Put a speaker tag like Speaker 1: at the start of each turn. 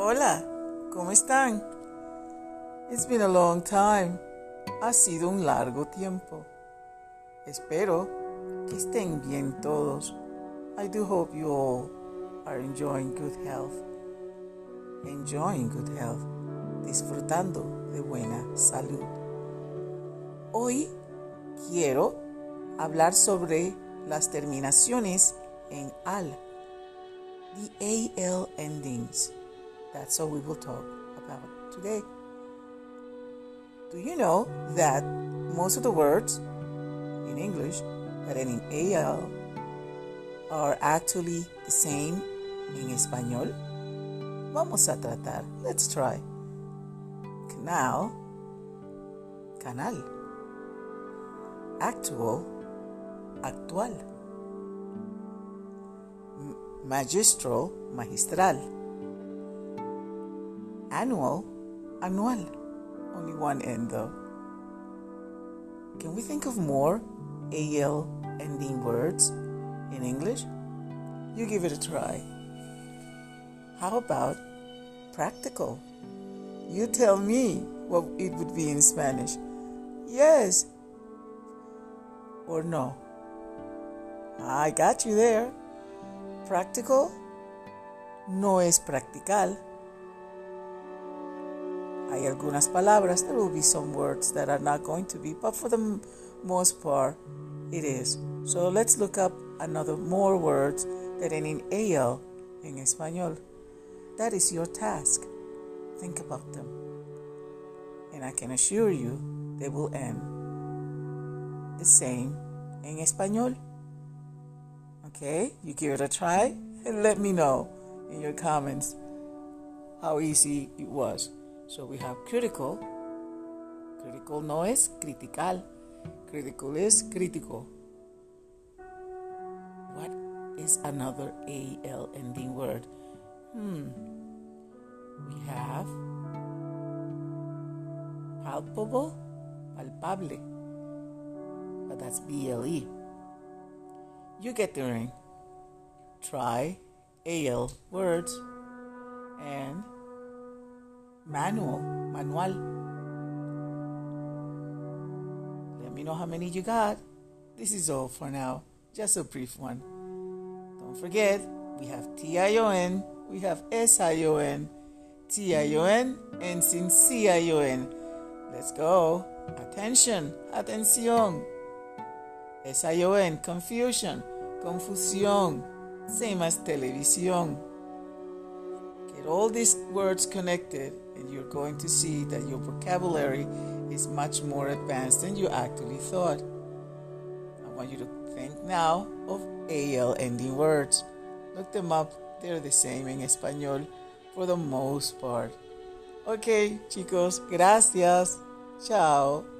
Speaker 1: Hola, ¿cómo están? It's been a long time. Ha sido un largo tiempo. Espero que estén bien todos. I do hope you all are enjoying good health. Enjoying good health. Disfrutando de buena salud. Hoy quiero hablar sobre las terminaciones en al. The AL endings. That's all we will talk about today. Do you know that most of the words in English end in AL are actually the same in español? Vamos a tratar. Let's try. Canal, canal. Actual, actual. Magistral, magistral. Annual, annual. Only one N though. Can we think of more AL ending words in English? You give it a try. How about practical? You tell me what it would be in Spanish. Yes or no? I got you there. Practical no es practical. Hay algunas palabras, there will be some words that are not going to be, but for the most part, it is. So let's look up another more words that end in AL in español. That is your task. Think about them. And I can assure you they will end the same in español. Okay, you give it a try and let me know in your comments how easy it was. So we have critical. Critical no es critical. Critical is critical. What is another AL ending word? Hmm. We have palpable, palpable. But that's BLE. You get the ring. Try AL words and manual, manual. Let me know how many you got. This is all for now. Just a brief one. Don't forget, we have T-I-O-N, we have S-I-O-N, T-I-O-N, and C-I-O-N. Let's go. Attention, atención. S-I-O-N, confusion, confusión, same as televisión. All these words connected and you're going to see that your vocabulary is much more advanced than you actually thought. I want you to think now of AL ending words. Look them up, they're the same in español for the most part. Ok, chicos, gracias. Chao.